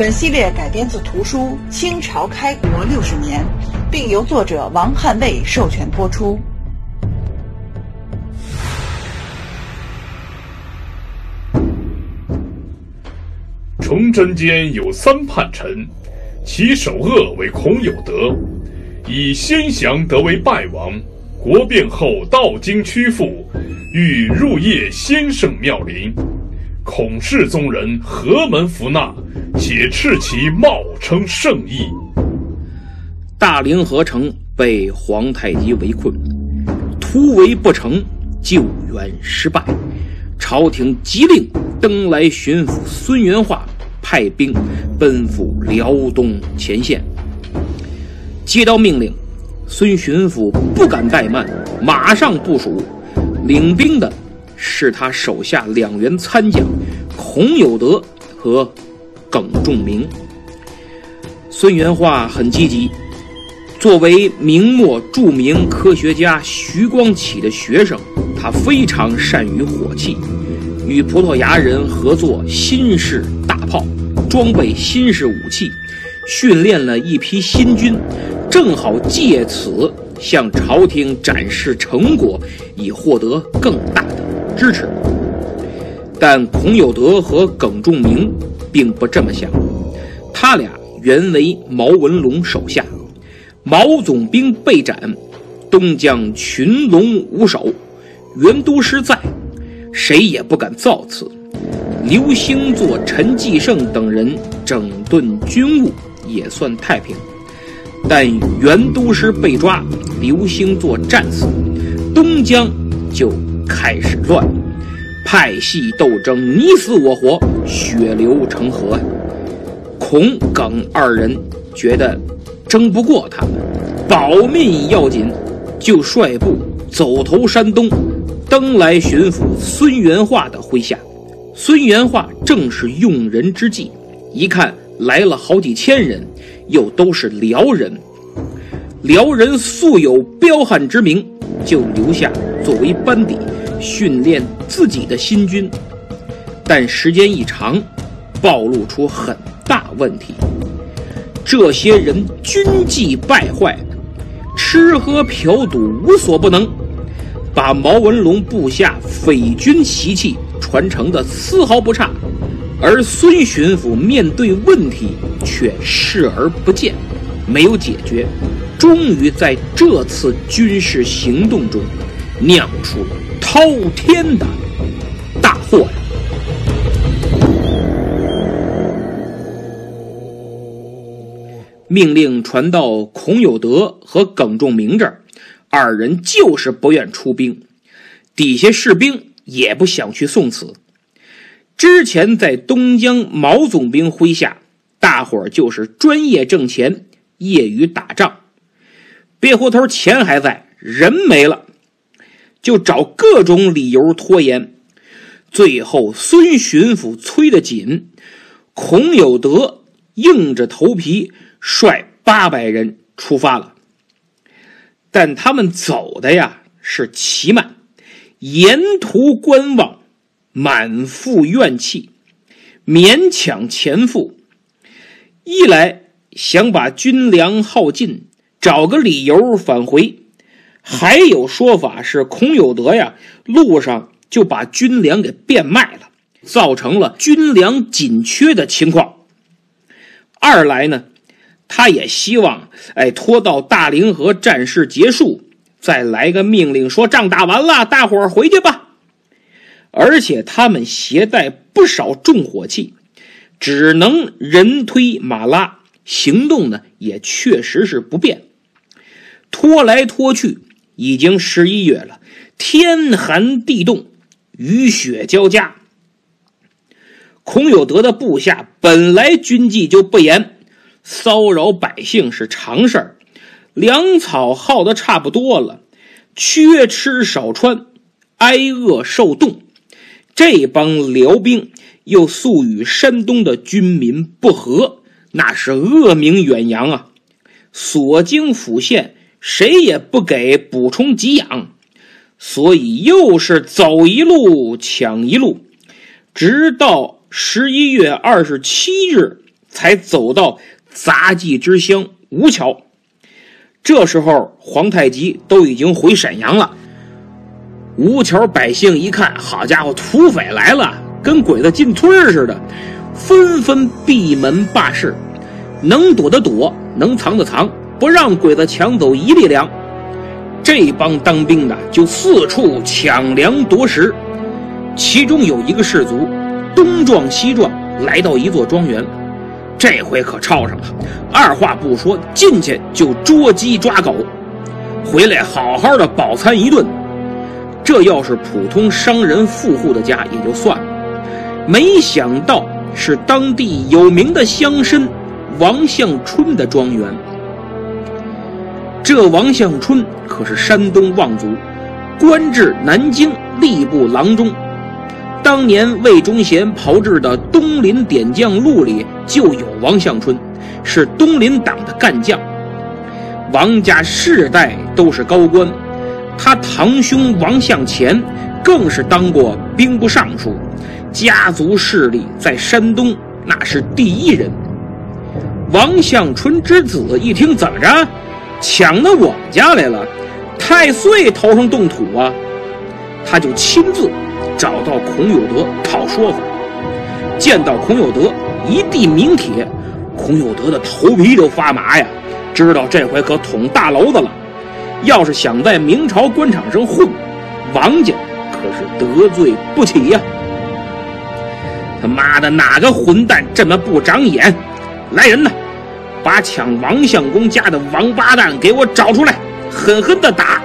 本系列改编自图书《清朝开国六十年》，并由作者王汉卫授权播出。崇祯间有三叛臣，其首恶为孔有德，以先降得为败王。国变后道经屈服，欲入谒先圣庙陵。孔氏宗人何门服纳，且斥其冒称圣意。大凌河城被皇太极围困，突围不成，救援失败。朝廷急令登莱巡抚孙元化派兵奔赴辽东前线。接到命令。孙巡抚不敢怠慢，马上部署。领兵的是他手下两员参将孔有德和耿仲明。孙元化很积极，作为明末著名科学家徐光启的学生，他非常善于火器，与葡萄牙人合作新式大炮，装备新式武器，训练了一批新军。正好借此向朝廷展示成果，以获得更大的支持。但孔有德和耿仲明并不这么想，他俩原为毛文龙手下，毛总兵被斩，东江群龙无首，袁都师在，谁也不敢造次。刘兴作、陈继胜等人整顿军务，也算太平。但袁都师被抓，刘兴作战死，东江就开始乱了，派系斗争你死我活，血流成河。孔耿二人觉得争不过他们，保命要紧，就率部走投山东，登来巡抚孙元化的麾下。孙元化正是用人之际，一看来了好几千人。又都是辽人，辽人素有彪悍之名，就留下作为班底训练自己的新军。但时间一长，暴露出很大问题。这些人军纪败坏，吃喝嫖赌无所不能，把毛文龙部下匪军习气传承的丝毫不差。而孙巡抚面对问题却视而不见，没有解决，终于在这次军事行动中酿出了滔天的大祸呀！命令传到孔有德和耿仲明这儿，二人就是不愿出兵，底下士兵也不想去送死。之前在东江毛总兵麾下，大伙儿就是专业挣钱，业余打仗。别回头，钱还在，人没了，就找各种理由拖延。最后，孙巡抚催得紧，孔有德硬着头皮率八百人出发了。但他们走的呀是奇慢，沿途观望。满腹怨气，勉强前赴。一来想把军粮耗尽，找个理由返回；还有说法是孔有德呀，路上就把军粮给变卖了，造成了军粮紧缺的情况。二来呢，他也希望哎拖到大凌河战事结束，再来个命令，说仗打完了，大伙儿回去吧。而且他们携带不少重火器，只能人推马拉，行动呢也确实是不便。拖来拖去，已经十一月了，天寒地冻，雨雪交加。孔有德的部下本来军纪就不严，骚扰百姓是常事儿，粮草耗的差不多了，缺吃少穿，挨饿受冻。这帮辽兵又素与山东的军民不和，那是恶名远扬啊！所经府县谁也不给补充给养，所以又是走一路抢一路，直到十一月二十七日才走到杂技之乡吴桥。这时候，皇太极都已经回沈阳了。吴桥百姓一看，好家伙，土匪来了，跟鬼子进村似的，纷纷闭门罢市，能躲的躲，能藏的藏，不让鬼子抢走一粒粮。这帮当兵的就四处抢粮夺食，其中有一个士卒，东撞西撞，来到一座庄园，这回可抄上了，二话不说，进去就捉鸡抓狗，回来好好的饱餐一顿。这要是普通商人富户的家也就算了，没想到是当地有名的乡绅王向春的庄园。这王向春可是山东望族，官至南京吏部郎中。当年魏忠贤炮制的《东林点将录》里就有王向春，是东林党的干将。王家世代都是高官。他堂兄王向前更是当过兵部尚书，家族势力在山东那是第一人。王向春之子一听怎么着，抢到我们家来了，太岁头上动土啊！他就亲自找到孔有德讨说法。见到孔有德一递名帖，孔有德的头皮都发麻呀，知道这回可捅大娄子了。要是想在明朝官场上混，王家可是得罪不起呀！他妈的，哪个混蛋这么不长眼？来人呐，把抢王相公家的王八蛋给我找出来，狠狠的打！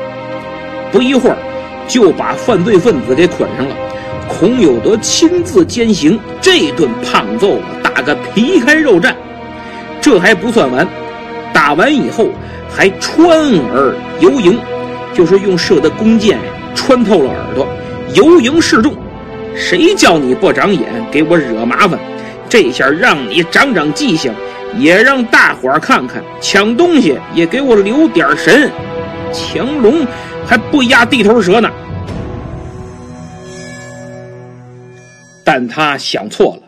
不一会儿，就把犯罪分子给捆上了。孔有德亲自监刑，这顿胖揍啊打个皮开肉绽。这还不算完，打完以后。还穿耳游营，就是用射的弓箭穿透了耳朵，游营示众。谁叫你不长眼，给我惹麻烦？这下让你长长记性，也让大伙儿看看，抢东西也给我留点神。强龙还不压地头蛇呢。但他想错了，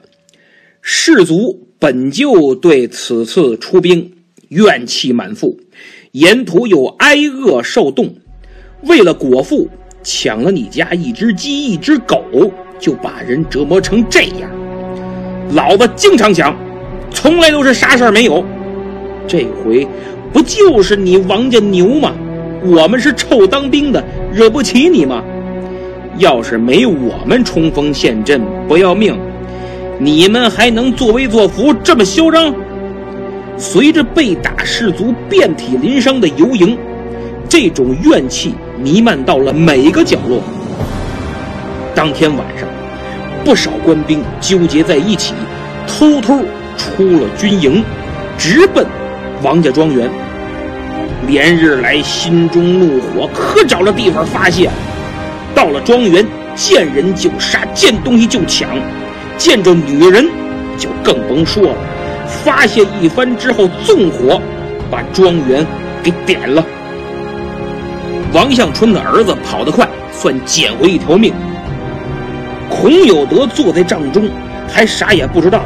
士卒本就对此次出兵怨气满腹。沿途又挨饿受冻，为了果腹抢了你家一只鸡一只狗，就把人折磨成这样。老子经常想，从来都是啥事儿没有。这回不就是你王家牛吗？我们是臭当兵的，惹不起你吗？要是没我们冲锋陷阵不要命，你们还能作威作福这么嚣张？随着被打士卒遍体鳞伤的游营，这种怨气弥漫到了每一个角落。当天晚上，不少官兵纠结在一起，偷偷出了军营，直奔王家庄园。连日来心中怒火可找了地方发泄，到了庄园，见人就杀，见东西就抢，见着女人就更甭说了。发泄一番之后，纵火把庄园给点了。王向春的儿子跑得快，算捡回一条命。孔有德坐在帐中，还啥也不知道。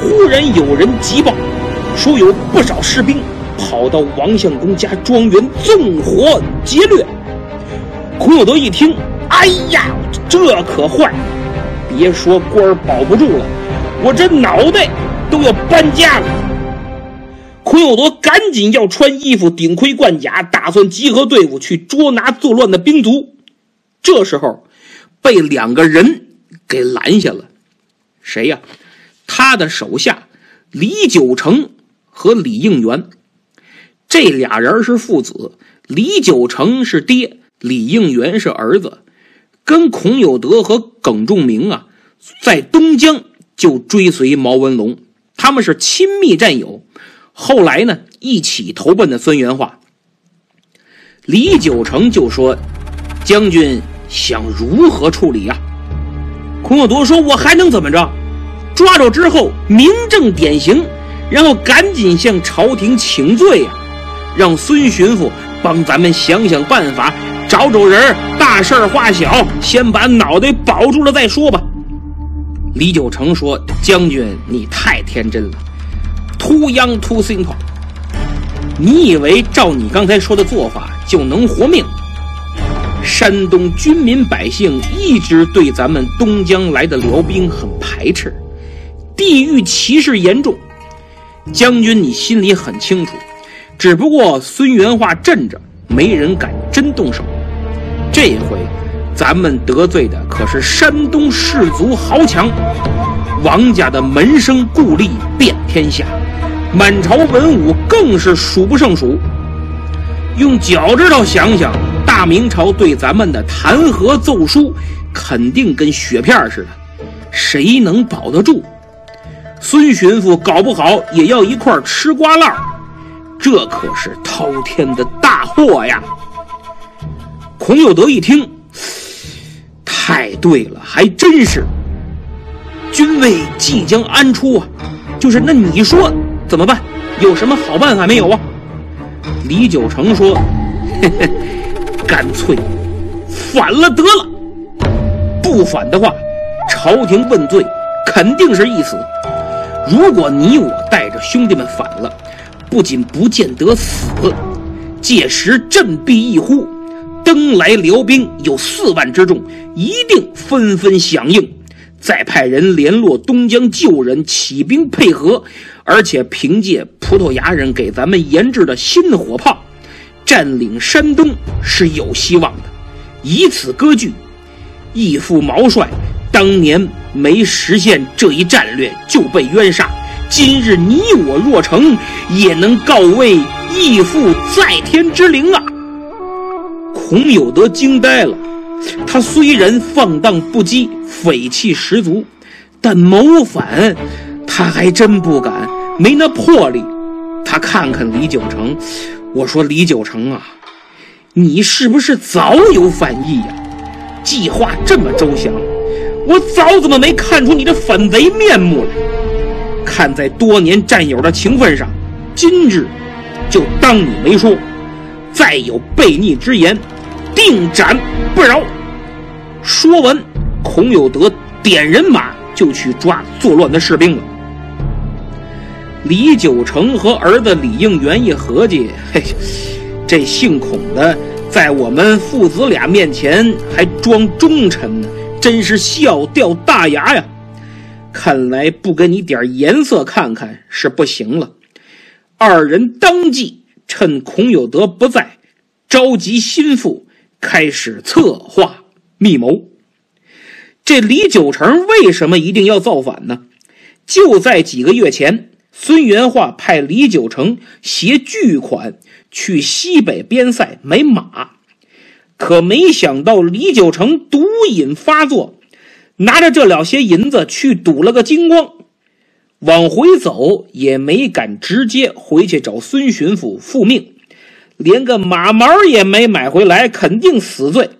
忽然有人急报，说有不少士兵跑到王相公家庄园纵火劫掠。孔有德一听，哎呀，这可坏！别说官保不住了，我这脑袋。都要搬家了。孔有德赶紧要穿衣服、顶盔贯甲，打算集合队伍去捉拿作乱的兵卒。这时候，被两个人给拦下了。谁呀？他的手下李九成和李应元。这俩人是父子，李九成是爹，李应元是儿子，跟孔有德和耿仲明啊，在东江就追随毛文龙。他们是亲密战友，后来呢，一起投奔的孙元化。李九成就说：“将军想如何处理呀？”孔有德说：“我还能怎么着？抓着之后，明正典刑，然后赶紧向朝廷请罪呀，让孙巡抚帮咱们想想办法，找找人，大事化小，先把脑袋保住了再说吧。”李九成说：“将军，你太天真了，too young too simple。你以为照你刚才说的做法就能活命？”山东军民百姓一直对咱们东江来的辽兵很排斥，地域歧视严重。将军，你心里很清楚，只不过孙元化镇着，没人敢真动手。这回，咱们得罪的可是山东士族豪强，王家的门生故吏遍天下，满朝文武更是数不胜数。用脚趾头想想。大明朝对咱们的弹劾奏疏，肯定跟雪片似的，谁能保得住？孙巡抚搞不好也要一块吃瓜烂这可是滔天的大祸呀！孔有德一听，太对了，还真是。军位即将安出啊，就是那你说怎么办？有什么好办法没有啊？李九成说：“嘿嘿。”干脆反了得了，不反的话，朝廷问罪肯定是一死。如果你我带着兄弟们反了，不仅不见得死，届时振臂一呼，登来辽兵有四万之众，一定纷纷响应，再派人联络东江旧人起兵配合，而且凭借葡萄牙人给咱们研制的新火炮。占领山东是有希望的，以此割据。义父毛帅当年没实现这一战略就被冤杀，今日你我若成，也能告慰义父在天之灵啊！孔有德惊呆了，他虽然放荡不羁、匪气十足，但谋反他还真不敢，没那魄力。他看看李九成。我说李九成啊，你是不是早有反意呀？计划这么周详，我早怎么没看出你的反贼面目来？看在多年战友的情分上，今日就当你没说。再有悖逆之言，定斩不饶。说完，孔有德点人马就去抓作乱的士兵了。李九成和儿子李应元一合计，嘿，这姓孔的在我们父子俩面前还装忠臣呢，真是笑掉大牙呀！看来不给你点颜色看看是不行了。二人当即趁孔有德不在，召集心腹，开始策划密谋。这李九成为什么一定要造反呢？就在几个月前。孙元化派李九成携巨款去西北边塞买马，可没想到李九成毒瘾发作，拿着这了些银子去赌了个精光，往回走也没敢直接回去找孙巡抚复命，连个马毛也没买回来，肯定死罪。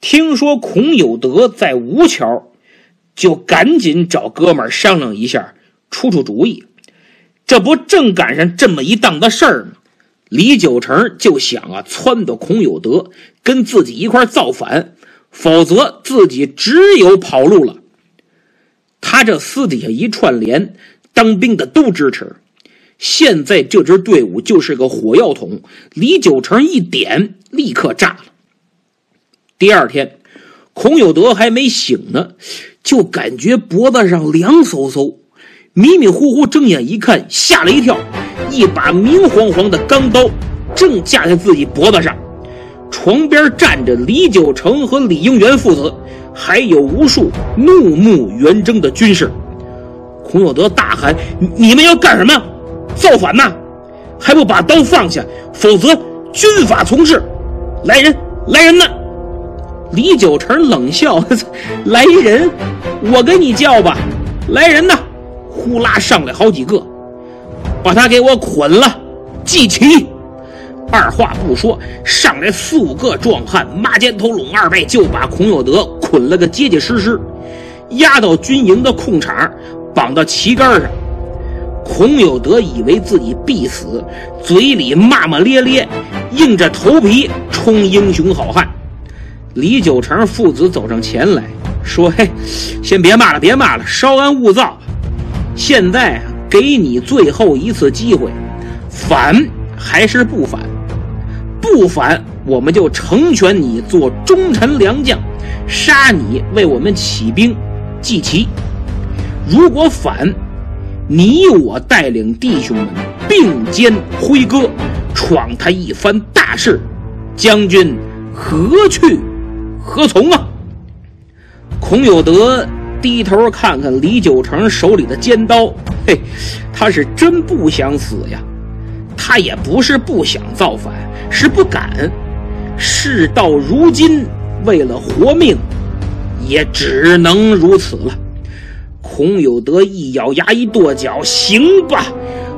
听说孔有德在吴桥，就赶紧找哥们商量一下，出出主意。这不正赶上这么一档子事儿吗？李九成就想啊，撺掇孔有德跟自己一块造反，否则自己只有跑路了。他这私底下一串联，当兵的都支持。现在这支队伍就是个火药桶，李九成一点，立刻炸了。第二天，孔有德还没醒呢，就感觉脖子上凉飕飕。迷迷糊糊睁眼一看，吓了一跳，一把明晃晃的钢刀正架在自己脖子上。床边站着李九成和李应元父子，还有无数怒目圆睁的军士。孔有德大喊：“你们要干什么？造反呐！还不把刀放下，否则军法从事！来人，来人呐！”李九成冷笑：“来人，我给你叫吧！来人呐！”呼啦上来好几个，把他给我捆了，系旗。二话不说，上来四五个壮汉，马肩头拢二背，就把孔有德捆了个结结实实，押到军营的空场，绑到旗杆上。孔有德以为自己必死，嘴里骂骂咧咧，硬着头皮冲英雄好汉。李九成父子走上前来说：“嘿，先别骂了，别骂了，稍安勿躁。现在啊给你最后一次机会，反还是不反？”不反，我们就成全你做忠臣良将，杀你为我们起兵祭旗；如果反，你我带领弟兄们并肩挥戈，闯他一番大事，将军何去何从啊？孔有德低头看看李九成手里的尖刀，嘿，他是真不想死呀。他也不是不想造反，是不敢。事到如今，为了活命，也只能如此了。孔有德一咬牙，一跺脚：“行吧，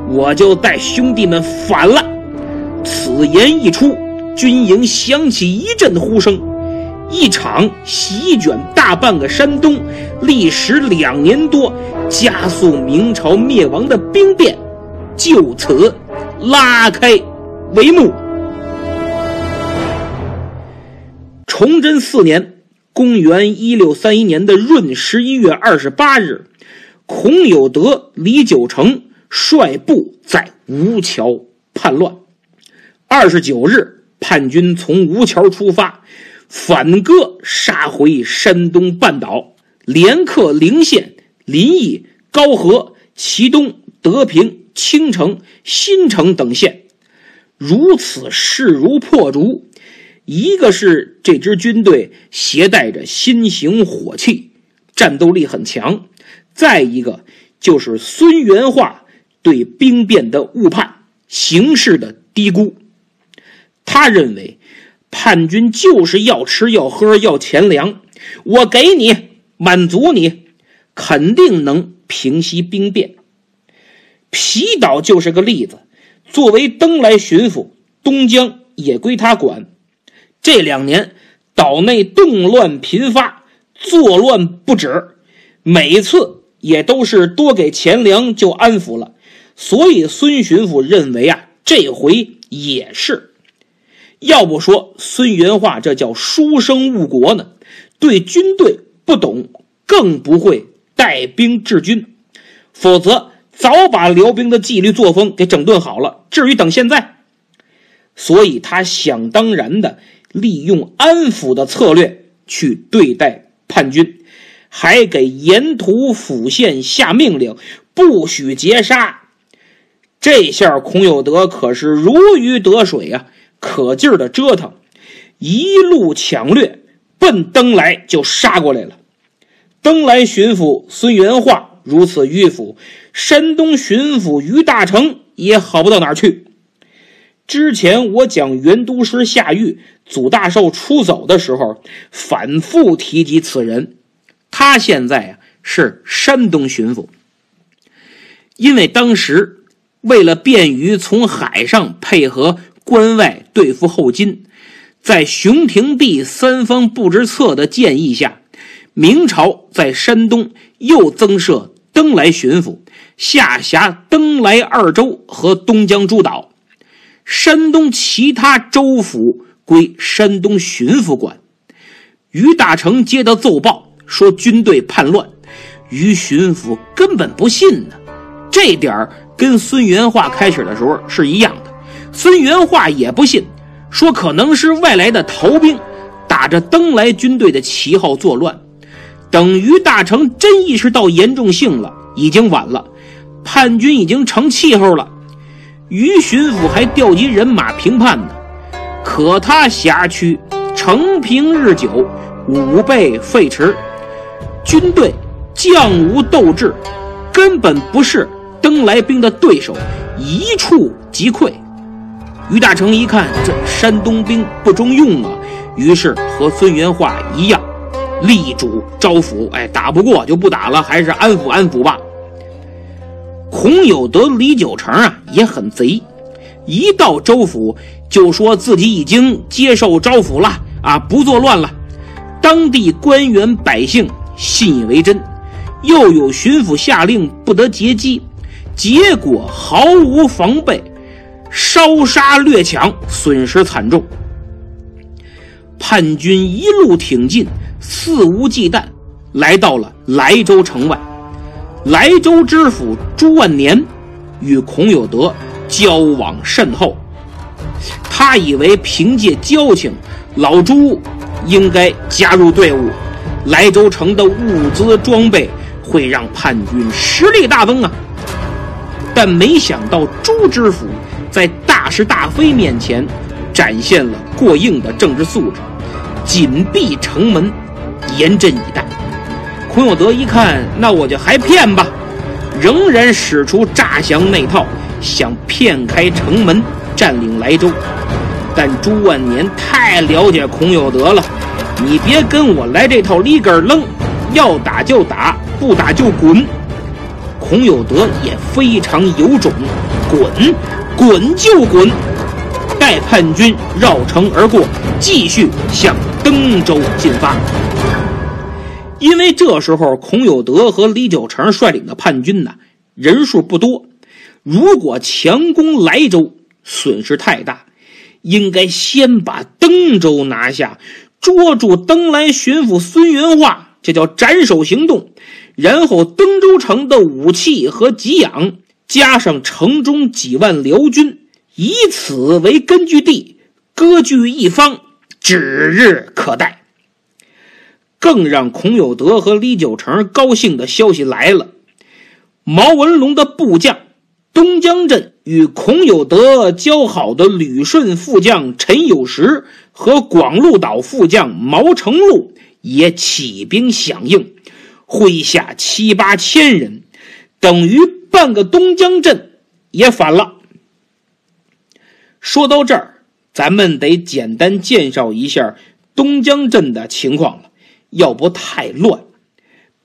我就带兄弟们反了。”此言一出，军营响起一阵呼声，一场席卷大半个山东、历时两年多、加速明朝灭亡的兵变，就此。拉开帷幕。崇祯四年（公元一六三一年的闰十一月二十八日），孔有德、李九成率部在吴桥叛乱。二十九日，叛军从吴桥出发，反戈杀回山东半岛，连克陵县、临沂、高河、祁东、德平。青城、新城等县，如此势如破竹。一个是这支军队携带着新型火器，战斗力很强；再一个就是孙元化对兵变的误判、形势的低估。他认为叛军就是要吃要喝要钱粮，我给你满足你，肯定能平息兵变。皮岛就是个例子。作为登莱巡抚，东江也归他管。这两年岛内动乱频发，作乱不止，每次也都是多给钱粮就安抚了。所以孙巡抚认为啊，这回也是。要不说孙元化这叫书生误国呢？对军队不懂，更不会带兵治军，否则。早把辽兵的纪律作风给整顿好了，至于等现在，所以他想当然的利用安抚的策略去对待叛军，还给沿途府县下命令，不许劫杀。这下孔有德可是如鱼得水啊，可劲儿的折腾，一路抢掠，奔登莱就杀过来了。登莱巡抚孙元化。如此迂腐，山东巡抚于大成也好不到哪儿去。之前我讲元都师下狱祖大寿出走的时候，反复提及此人。他现在啊是山东巡抚，因为当时为了便于从海上配合关外对付后金，在熊廷弼三方布置策的建议下，明朝在山东又增设。登莱巡抚下辖登莱二州和东江诸岛，山东其他州府归山东巡抚管。于大成接到奏报说军队叛乱，于巡抚根本不信呢。这点跟孙元化开始的时候是一样的。孙元化也不信，说可能是外来的逃兵打着登莱军队的旗号作乱。等于大成真意识到严重性了，已经晚了，叛军已经成气候了。于巡抚还调集人马平叛呢，可他辖区承平日久，武备废弛，军队将无斗志，根本不是登莱兵的对手，一触即溃。于大成一看，这山东兵不中用啊，于是和孙元化一样。力主招抚，哎，打不过就不打了，还是安抚安抚吧。孔有德、李九成啊也很贼，一到州府就说自己已经接受招抚了啊，不作乱了。当地官员百姓信以为真，又有巡抚下令不得劫机，结果毫无防备，烧杀掠抢，损失惨重。叛军一路挺进，肆无忌惮，来到了莱州城外。莱州知府朱万年与孔有德交往甚厚，他以为凭借交情，老朱应该加入队伍，莱州城的物资装备会让叛军实力大增啊！但没想到朱知府在大是大非面前展现了过硬的政治素质，紧闭城门，严阵以待。孔有德一看，那我就还骗吧，仍然使出诈降那套，想骗开城门，占领莱州。但朱万年太了解孔有德了，你别跟我来这套里根楞，要打就打，不打就滚。孔有德也非常有种，滚，滚就滚，待叛军绕城而过，继续向登州进发。因为这时候孔有德和李九成率领的叛军呢人数不多，如果强攻莱州，损失太大，应该先把登州拿下，捉住登莱巡抚孙元化，这叫斩首行动。然后登州城的武器和给养，加上城中几万辽军，以此为根据地，割据一方，指日可待。更让孔有德和李九成高兴的消息来了：毛文龙的部将东江镇与孔有德交好的旅顺副将陈有石和广鹿岛副将毛成禄也起兵响应，麾下七八千人，等于半个东江镇也反了。说到这儿，咱们得简单介绍一下东江镇的情况了。要不太乱，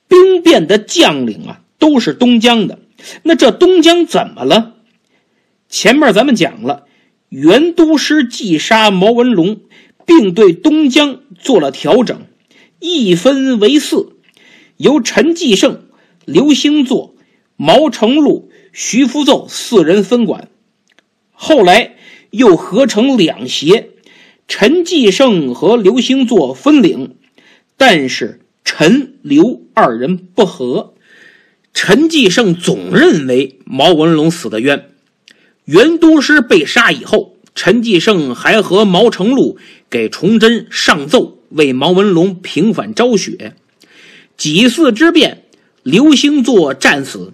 兵变的将领啊都是东江的。那这东江怎么了？前面咱们讲了，袁都师击杀毛文龙，并对东江做了调整，一分为四，由陈继胜、刘兴作、毛成禄、徐福奏四人分管。后来又合成两协，陈继胜和刘兴作分领。但是陈刘二人不和，陈继胜总认为毛文龙死的冤。袁都师被杀以后，陈继胜还和毛成禄给崇祯上奏，为毛文龙平反昭雪。几次之变，刘兴作战死，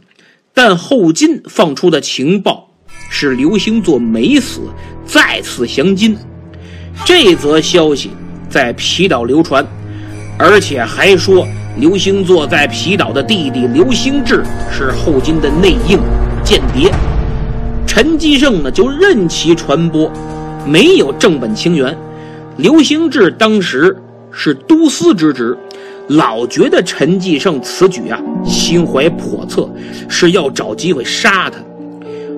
但后金放出的情报是刘兴作没死，再次降金。这则消息在皮岛流传。而且还说，刘兴作在皮岛的弟弟刘兴志是后金的内应间谍。陈继胜呢，就任其传播，没有正本清源。刘兴志当时是都司之职，老觉得陈继胜此举啊，心怀叵测，是要找机会杀他。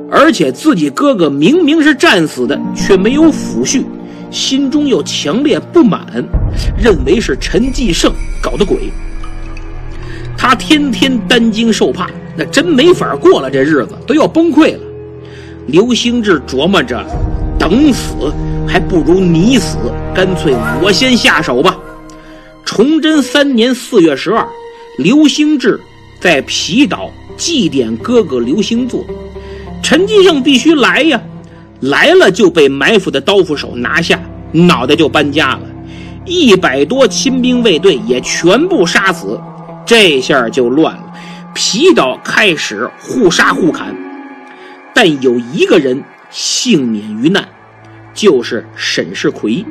而且自己哥哥明明是战死的，却没有抚恤。心中又强烈不满，认为是陈继胜搞的鬼。他天天担惊受怕，那真没法过了，这日子都要崩溃了。刘兴志琢磨着，等死还不如你死，干脆我先下手吧。崇祯三年四月十二，刘兴志在皮岛祭奠哥哥刘兴作，陈继胜必须来呀。来了就被埋伏的刀斧手拿下，脑袋就搬家了，一百多亲兵卫队也全部杀死，这下就乱了。皮岛开始互杀互砍，但有一个人幸免于难，就是沈世奎。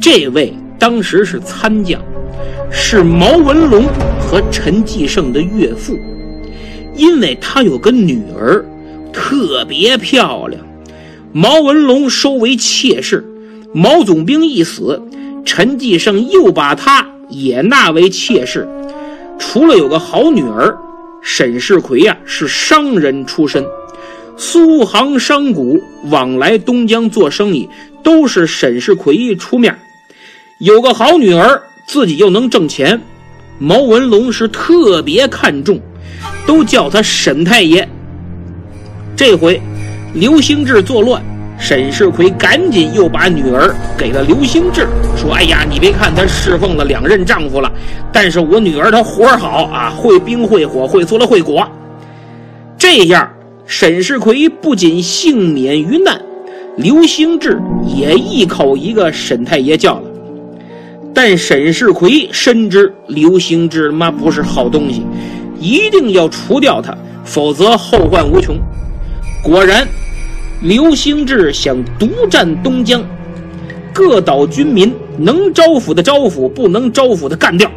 这位当时是参将，是毛文龙和陈继胜的岳父，因为他有个女儿，特别漂亮。毛文龙收为妾室，毛总兵一死，陈继胜又把他也纳为妾室。除了有个好女儿，沈世奎呀是商人出身，苏杭商贾往来东江做生意，都是沈世奎出面。有个好女儿，自己又能挣钱，毛文龙是特别看重，都叫他沈太爷。这回刘兴志作乱。沈世奎赶紧又把女儿给了刘兴志，说：“哎呀，你别看她侍奉了两任丈夫了，但是我女儿她活好啊，会冰会火，会做了会果。这样，沈世奎不仅幸免于难，刘兴志也一口一个沈太爷叫了。但沈世奎深知刘兴志妈不是好东西，一定要除掉他，否则后患无穷。果然。”刘兴志想独占东江，各岛军民能招抚的招抚，不能招抚的干掉。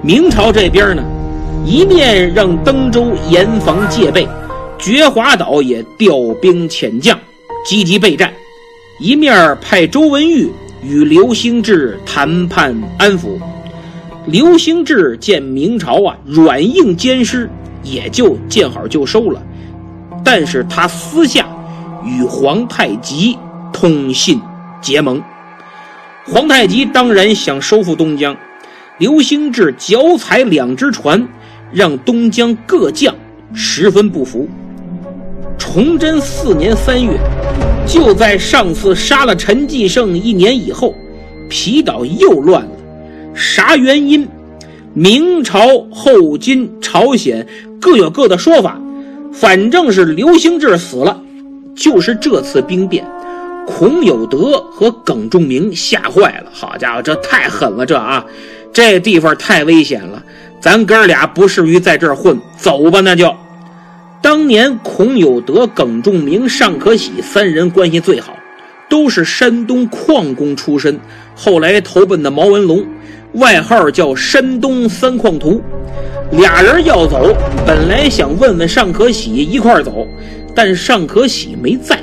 明朝这边呢，一面让登州严防戒备，觉华岛也调兵遣将，积极备战；一面派周文玉与刘兴志谈判安抚。刘兴志见明朝啊软硬兼施，也就见好就收了。但是他私下。与皇太极通信结盟，皇太极当然想收复东江。刘兴志脚踩两只船，让东江各将十分不服。崇祯四年三月，就在上次杀了陈继胜一年以后，皮岛又乱了。啥原因？明朝、后金、朝鲜各有各的说法，反正是刘兴志死了。就是这次兵变，孔有德和耿仲明吓坏了。好家伙，这太狠了！这啊，这地方太危险了，咱哥俩不适于在这儿混，走吧。那就，当年孔有德、耿仲明、尚可喜三人关系最好，都是山东矿工出身，后来投奔的毛文龙，外号叫山东三矿图。俩人要走，本来想问问尚可喜一块走。但尚可喜没在，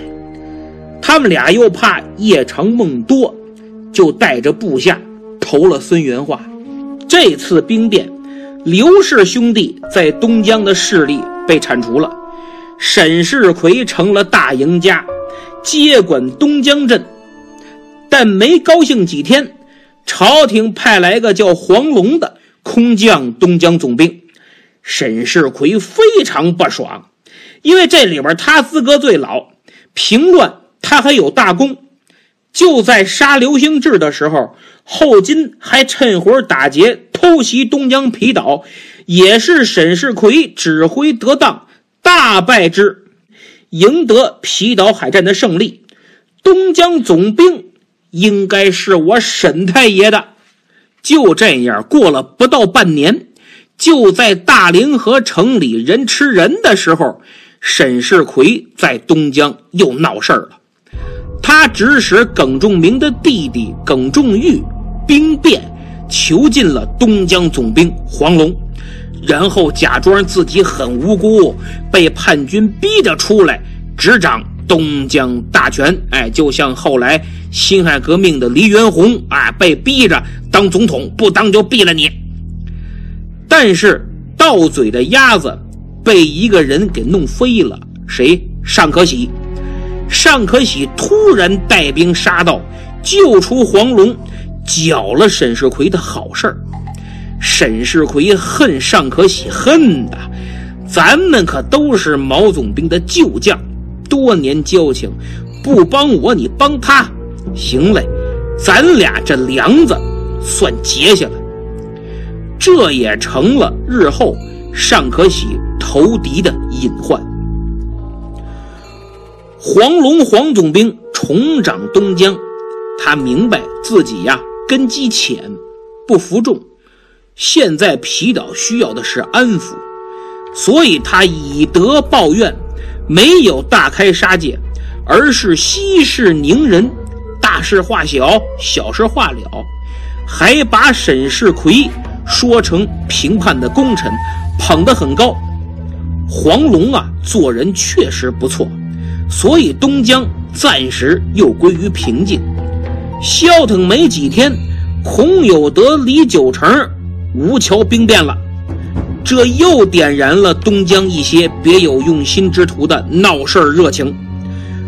他们俩又怕夜长梦多，就带着部下投了孙元化。这次兵变，刘氏兄弟在东江的势力被铲除了，沈世奎成了大赢家，接管东江镇。但没高兴几天，朝廷派来个叫黄龙的空降东江总兵，沈世奎非常不爽。因为这里边他资格最老，平乱他还有大功。就在杀刘兴志的时候，后金还趁火打劫，偷袭东江皮岛，也是沈世奎指挥得当，大败之，赢得皮岛海战的胜利。东江总兵应该是我沈太爷的。就这样过了不到半年，就在大凌河城里人吃人的时候。沈世奎在东江又闹事了，他指使耿仲明的弟弟耿仲玉兵变，囚禁了东江总兵黄龙，然后假装自己很无辜，被叛军逼着出来执掌东江大权。哎，就像后来辛亥革命的黎元洪啊，被逼着当总统，不当就毙了你。但是到嘴的鸭子。被一个人给弄飞了，谁？尚可喜。尚可喜突然带兵杀到，救出黄龙，搅了沈世奎的好事儿。沈世奎恨尚可喜，恨的，咱们可都是毛总兵的旧将，多年交情，不帮我，你帮他，行嘞，咱俩这梁子算结下了。这也成了日后尚可喜。投敌的隐患。黄龙黄总兵重掌东江，他明白自己呀根基浅，不服众。现在皮岛需要的是安抚，所以他以德报怨，没有大开杀戒，而是息事宁人，大事化小，小事化了，还把沈世奎说成平叛的功臣，捧得很高。黄龙啊，做人确实不错，所以东江暂时又归于平静。消停没几天，孔有德、李九成吴桥兵变了，这又点燃了东江一些别有用心之徒的闹事儿热情。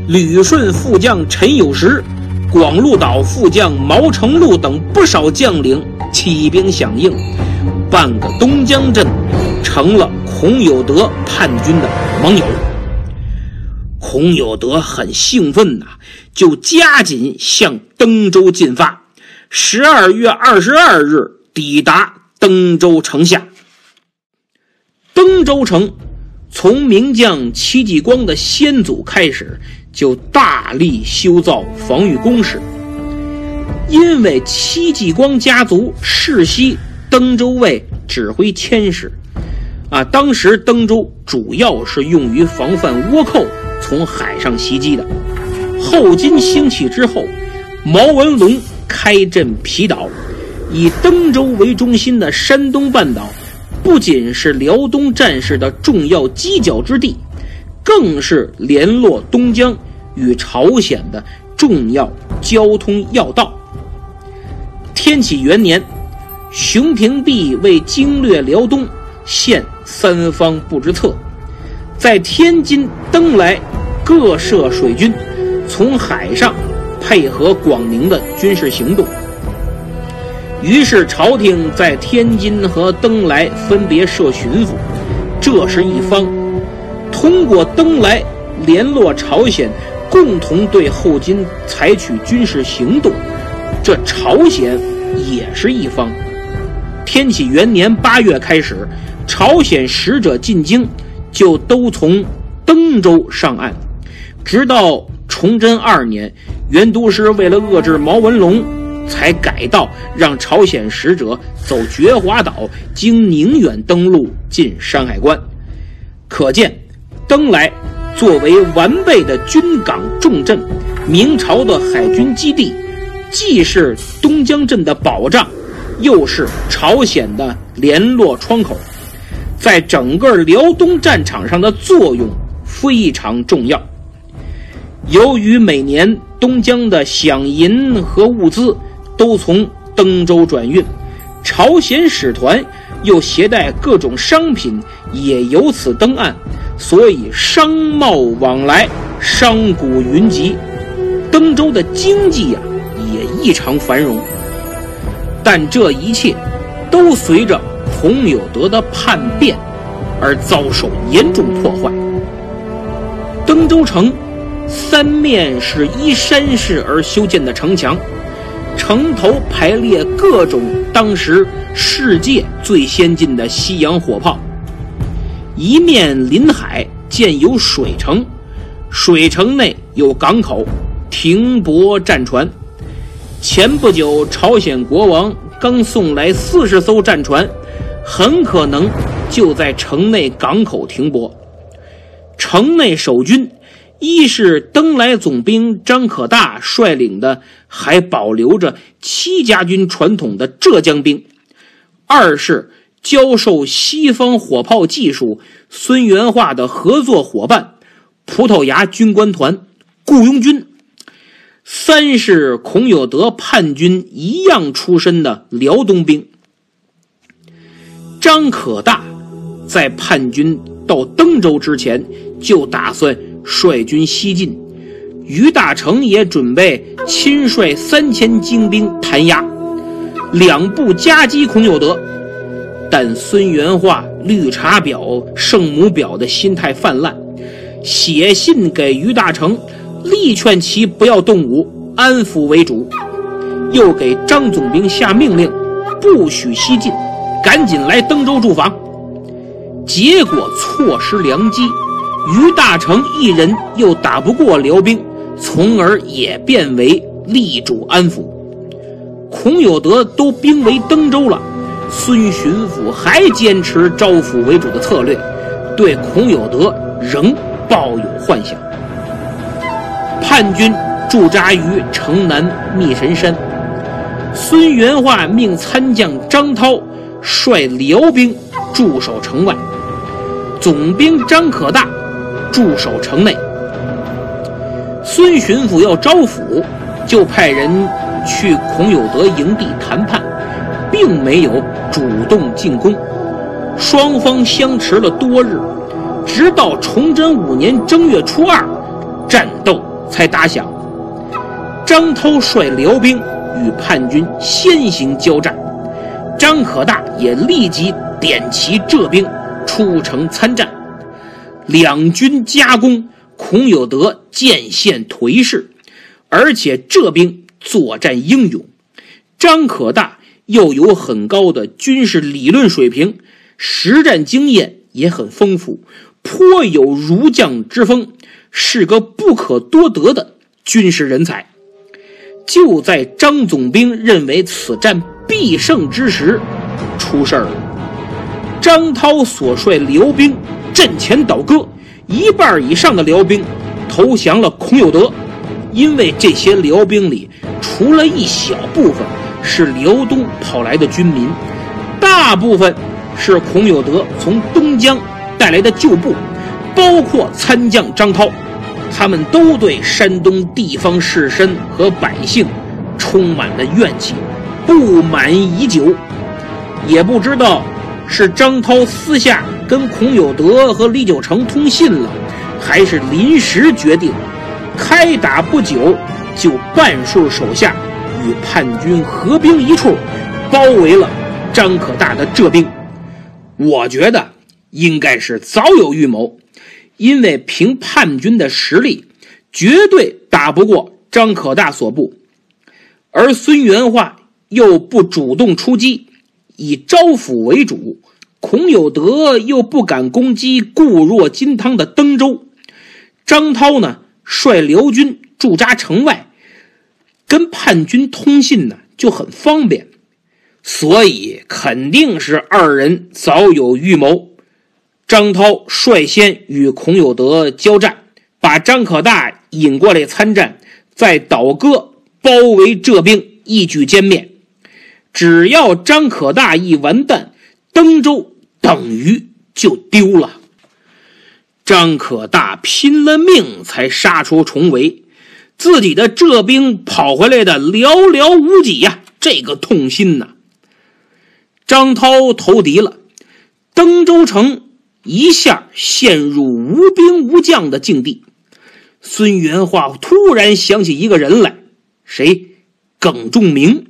旅顺副将陈有时、广鹿岛副将毛成禄等不少将领起兵响应，半个东江镇成了孔有德叛军的盟友。孔有德很兴奋呐，就加紧向登州进发。十二月二十二日抵达登州城下。登州城从名将戚继光的先祖开始，就大力修造防御工事。因为戚继光家族世袭登州卫指挥佥事，啊，当时登州主要是用于防范倭寇。从海上袭击的。后金兴起之后，毛文龙开镇皮岛，以登州为中心的山东半岛，不仅是辽东战事的重要犄角之地，更是联络东江与朝鲜的重要交通要道。天启元年，熊廷弼为经略辽东，献三方布置策，在天津登来。各设水军，从海上配合广宁的军事行动。于是朝廷在天津和登莱分别设巡抚，这是一方；通过登莱联络朝鲜，共同对后金采取军事行动，这朝鲜也是一方。天启元年八月开始，朝鲜使者进京，就都从登州上岸。直到崇祯二年，袁都师为了遏制毛文龙，才改道让朝鲜使者走觉华岛，经宁远登陆进山海关。可见，登莱作为完备的军港重镇，明朝的海军基地，既是东江镇的保障，又是朝鲜的联络窗口，在整个辽东战场上的作用非常重要。由于每年东江的饷银和物资都从登州转运，朝鲜使团又携带各种商品，也由此登岸，所以商贸往来，商贾云集，登州的经济呀也异常繁荣。但这一切都随着孔有德的叛变而遭受严重破坏。登州城。三面是依山势而修建的城墙，城头排列各种当时世界最先进的西洋火炮。一面临海，建有水城，水城内有港口，停泊战船。前不久，朝鲜国王刚送来四十艘战船，很可能就在城内港口停泊。城内守军。一是登莱总兵张可大率领的还保留着戚家军传统的浙江兵；二是教授西方火炮技术孙元化的合作伙伴葡萄牙军官团雇佣军；三是孔有德叛军一样出身的辽东兵。张可大在叛军到登州之前就打算。率军西进，于大成也准备亲率三千精兵弹压，两部夹击孔有德。但孙元化绿茶婊、圣母婊的心态泛滥，写信给于大成，力劝其不要动武，安抚为主。又给张总兵下命令，不许西进，赶紧来登州驻防。结果错失良机。于大成一人又打不过辽兵，从而也变为力主安抚。孔有德都兵围登州了，孙巡抚还坚持招抚为主的策略，对孔有德仍抱有幻想。叛军驻扎于城南密神山，孙元化命参将张涛率辽兵驻守城外，总兵张可大。驻守城内，孙巡抚要招抚，就派人去孔有德营地谈判，并没有主动进攻。双方相持了多日，直到崇祯五年正月初二，战斗才打响。张涛率辽兵与叛军先行交战，张可大也立即点齐浙兵出城参战。两军夹攻，孔有德渐现颓势，而且浙兵作战英勇，张可大又有很高的军事理论水平，实战经验也很丰富，颇有儒将之风，是个不可多得的军事人才。就在张总兵认为此战必胜之时，出事儿了。张涛所率辽兵阵前倒戈，一半以上的辽兵投降了孔有德。因为这些辽兵里，除了一小部分是辽东跑来的军民，大部分是孔有德从东江带来的旧部，包括参将张涛。他们都对山东地方士绅和百姓充满了怨气，不满已久。也不知道是张涛私下跟孔有德和李九成通信了，还是临时决定，开打不久就半数手下与叛军合兵一处，包围了张可大的浙兵。我觉得应该是早有预谋。因为凭叛军的实力，绝对打不过张可大所部，而孙元化又不主动出击，以招抚为主，孔有德又不敢攻击固若金汤的登州，张涛呢率辽军驻扎城外，跟叛军通信呢就很方便，所以肯定是二人早有预谋。张涛率先与孔有德交战，把张可大引过来参战，再倒戈包围浙兵，一举歼灭。只要张可大一完蛋，登州等于就丢了。张可大拼了命才杀出重围，自己的浙兵跑回来的寥寥无几呀，这个痛心呐！张涛投敌了，登州城。一下陷入无兵无将的境地，孙元化突然想起一个人来，谁？耿仲明。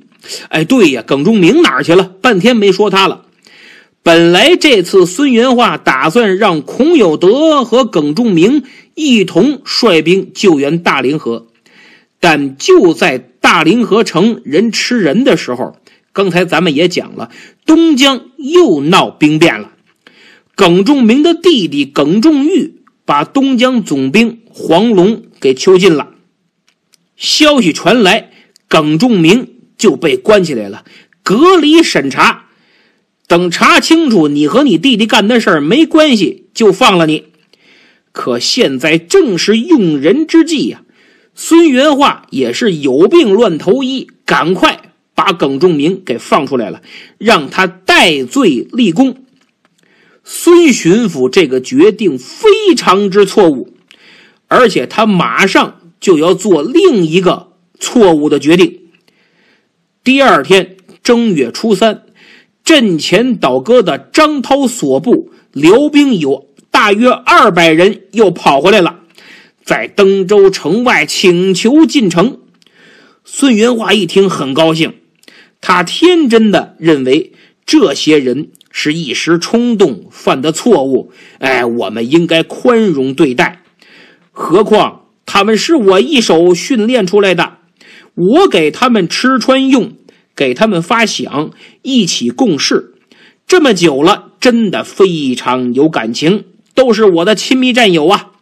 哎，对呀，耿仲明哪儿去了？半天没说他了。本来这次孙元化打算让孔有德和耿仲明一同率兵救援大凌河，但就在大凌河城人吃人的时候，刚才咱们也讲了，东江又闹兵变了。耿仲明的弟弟耿仲玉把东江总兵黄龙给囚禁了。消息传来，耿仲明就被关起来了，隔离审查。等查清楚你和你弟弟干的事儿没关系，就放了你。可现在正是用人之际呀！孙元化也是有病乱投医，赶快把耿仲明给放出来了，让他戴罪立功。孙巡抚这个决定非常之错误，而且他马上就要做另一个错误的决定。第二天正月初三，阵前倒戈的张涛所部辽兵有大约二百人又跑回来了，在登州城外请求进城。孙元化一听很高兴，他天真的认为这些人。是一时冲动犯的错误，哎，我们应该宽容对待。何况他们是我一手训练出来的，我给他们吃穿用，给他们发饷，一起共事，这么久了，真的非常有感情，都是我的亲密战友啊。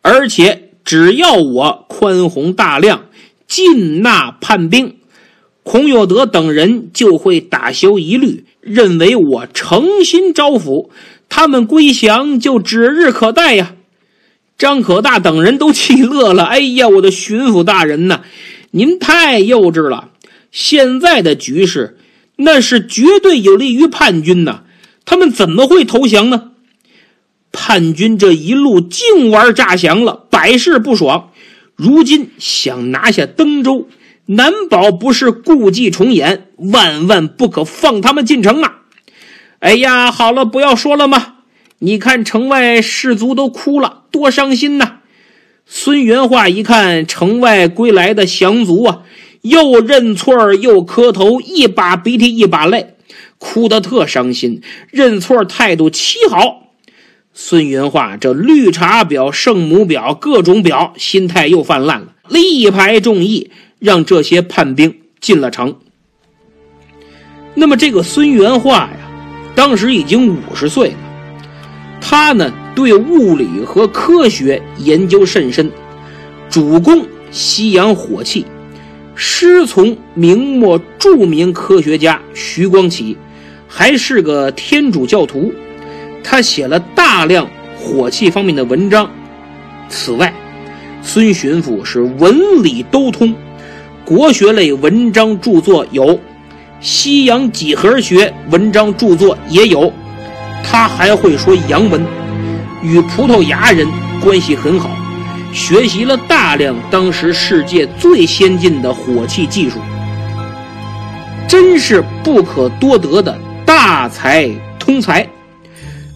而且只要我宽宏大量，尽纳叛兵。孔有德等人就会打消疑虑，认为我诚心招抚，他们归降就指日可待呀。张可大等人都气乐了。哎呀，我的巡抚大人呐，您太幼稚了！现在的局势那是绝对有利于叛军呐，他们怎么会投降呢？叛军这一路净玩诈降了，百事不爽，如今想拿下登州。难保不是故伎重演，万万不可放他们进城啊！哎呀，好了，不要说了嘛！你看城外士卒都哭了，多伤心呐！孙元化一看城外归来的降卒啊，又认错又磕头，一把鼻涕一把泪，哭得特伤心，认错态度奇好。孙元化这绿茶婊、圣母婊各种婊，心态又泛滥了，力排众议，让这些叛兵进了城。那么这个孙元化呀，当时已经五十岁了，他呢？对物理和科学研究甚深，主攻西洋火器，师从明末著名科学家徐光启，还是个天主教徒。他写了大量火器方面的文章。此外，孙巡抚是文理都通，国学类文章著作有，西洋几何学文章著作也有。他还会说洋文。与葡萄牙人关系很好，学习了大量当时世界最先进的火器技术，真是不可多得的大才通才，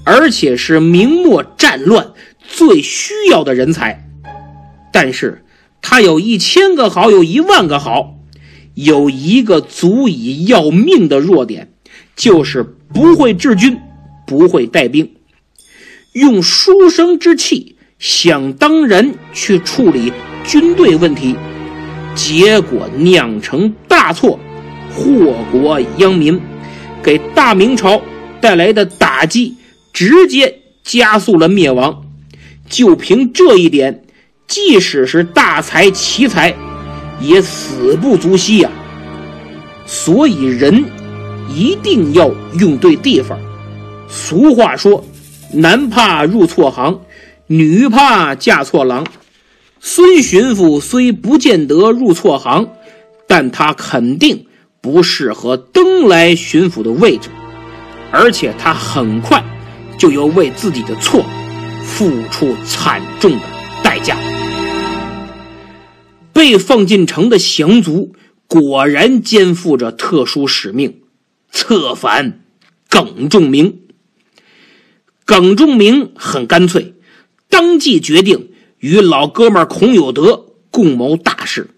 而且是明末战乱最需要的人才。但是他有一千个好，有一万个好，有一个足以要命的弱点，就是不会治军，不会带兵。用书生之气，想当然去处理军队问题，结果酿成大错，祸国殃民，给大明朝带来的打击直接加速了灭亡。就凭这一点，即使是大才奇才，也死不足惜呀。所以人一定要用对地方。俗话说。男怕入错行，女怕嫁错郎。孙巡抚虽不见得入错行，但他肯定不适合登来巡抚的位置，而且他很快就要为自己的错付出惨重的代价。被放进城的降卒果然肩负着特殊使命，策反耿仲明。耿仲明很干脆，当即决定与老哥们孔有德共谋大事。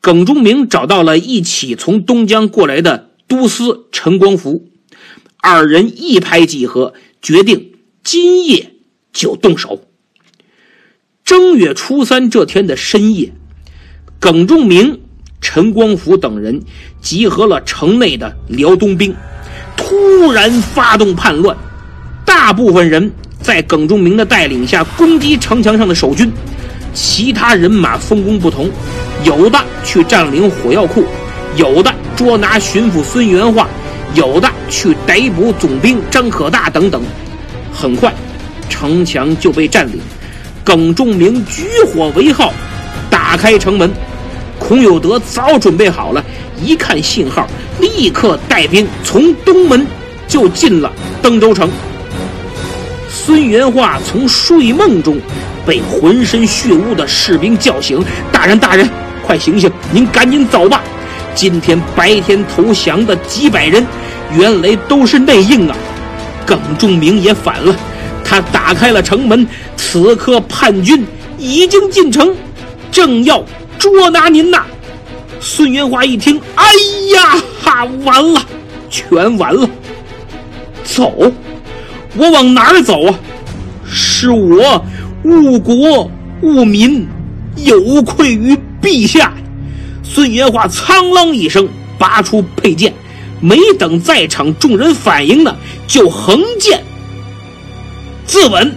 耿仲明找到了一起从东江过来的都司陈光福，二人一拍即合，决定今夜就动手。正月初三这天的深夜，耿仲明、陈光福等人集合了城内的辽东兵，突然发动叛乱。大部分人在耿仲明的带领下攻击城墙上的守军，其他人马分工不同，有的去占领火药库，有的捉拿巡抚孙元化，有的去逮捕总兵张可大等等。很快，城墙就被占领。耿仲明举火为号，打开城门。孔有德早准备好了，一看信号，立刻带兵从东门就进了登州城。孙元化从睡梦中被浑身血污的士兵叫醒：“大人，大人，快醒醒！您赶紧走吧！今天白天投降的几百人，原来都是内应啊！”耿仲明也反了，他打开了城门。此刻叛军已经进城，正要捉拿您呐！孙元化一听：“哎呀，哈，完了，全完了！走！”我往哪儿走啊？是我误国误民，有愧于陛下。孙元化苍啷一声，拔出佩剑，没等在场众人反应呢，就横剑自刎。